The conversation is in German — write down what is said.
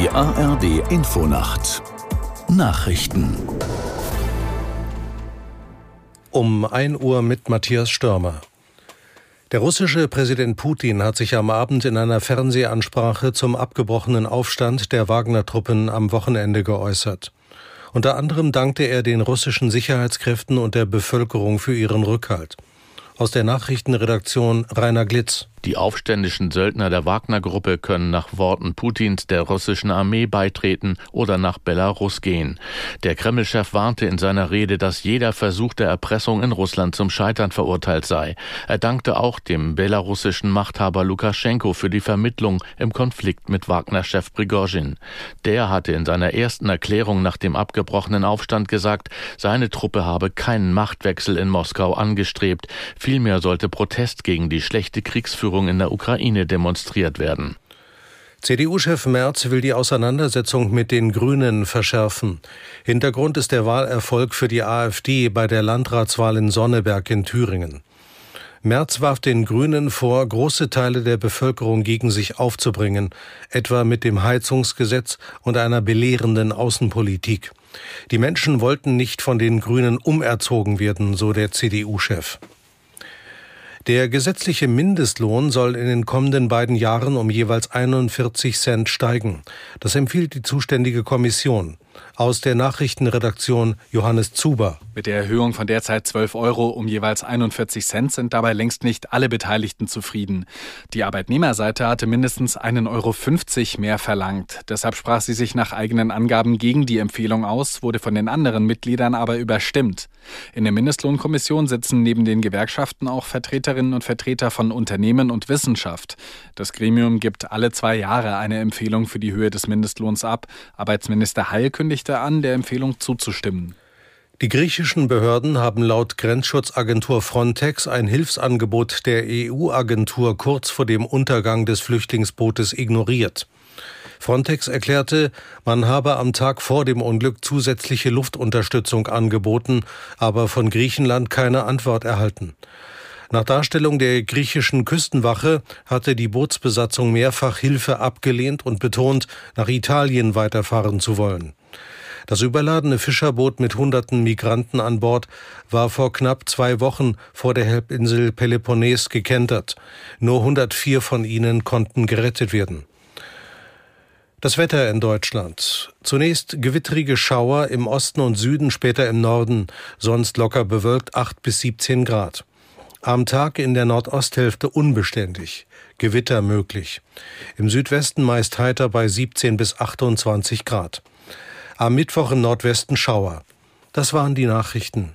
Die ARD Infonacht Nachrichten um 1 Uhr mit Matthias Störmer. Der russische Präsident Putin hat sich am Abend in einer Fernsehansprache zum abgebrochenen Aufstand der Wagner-Truppen am Wochenende geäußert. Unter anderem dankte er den russischen Sicherheitskräften und der Bevölkerung für ihren Rückhalt. Aus der Nachrichtenredaktion Rainer Glitz. Die aufständischen Söldner der Wagner-Gruppe können nach Worten Putins der russischen Armee beitreten oder nach Belarus gehen. Der Kreml-Chef warnte in seiner Rede, dass jeder Versuch der Erpressung in Russland zum Scheitern verurteilt sei. Er dankte auch dem belarussischen Machthaber Lukaschenko für die Vermittlung im Konflikt mit Wagner-Chef Prigozhin. Der hatte in seiner ersten Erklärung nach dem abgebrochenen Aufstand gesagt, seine Truppe habe keinen Machtwechsel in Moskau angestrebt. Vielmehr sollte Protest gegen die schlechte Kriegsführung Kriegsführung in der Ukraine demonstriert werden. CDU-Chef Merz will die Auseinandersetzung mit den Grünen verschärfen. Hintergrund ist der Wahlerfolg für die AfD bei der Landratswahl in Sonneberg in Thüringen. Merz warf den Grünen vor, große Teile der Bevölkerung gegen sich aufzubringen, etwa mit dem Heizungsgesetz und einer belehrenden Außenpolitik. Die Menschen wollten nicht von den Grünen umerzogen werden, so der CDU-Chef. Der gesetzliche Mindestlohn soll in den kommenden beiden Jahren um jeweils 41 Cent steigen. Das empfiehlt die zuständige Kommission. Aus der Nachrichtenredaktion Johannes Zuber. Mit der Erhöhung von derzeit 12 Euro um jeweils 41 Cent sind dabei längst nicht alle Beteiligten zufrieden. Die Arbeitnehmerseite hatte mindestens 1,50 Euro mehr verlangt. Deshalb sprach sie sich nach eigenen Angaben gegen die Empfehlung aus, wurde von den anderen Mitgliedern aber überstimmt. In der Mindestlohnkommission sitzen neben den Gewerkschaften auch Vertreterinnen und Vertreter von Unternehmen und Wissenschaft. Das Gremium gibt alle zwei Jahre eine Empfehlung für die Höhe des Mindestlohns ab. Arbeitsminister Heil kündigte an, der Empfehlung zuzustimmen. Die griechischen Behörden haben laut Grenzschutzagentur Frontex ein Hilfsangebot der EU-Agentur kurz vor dem Untergang des Flüchtlingsbootes ignoriert. Frontex erklärte, man habe am Tag vor dem Unglück zusätzliche Luftunterstützung angeboten, aber von Griechenland keine Antwort erhalten. Nach Darstellung der griechischen Küstenwache hatte die Bootsbesatzung mehrfach Hilfe abgelehnt und betont, nach Italien weiterfahren zu wollen. Das überladene Fischerboot mit hunderten Migranten an Bord war vor knapp zwei Wochen vor der Halbinsel Peloponnes gekentert. Nur 104 von ihnen konnten gerettet werden. Das Wetter in Deutschland. Zunächst gewittrige Schauer im Osten und Süden, später im Norden, sonst locker bewölkt 8 bis 17 Grad. Am Tag in der Nordosthälfte unbeständig, Gewitter möglich. Im Südwesten meist heiter bei 17 bis 28 Grad. Am Mittwoch im Nordwesten Schauer. Das waren die Nachrichten.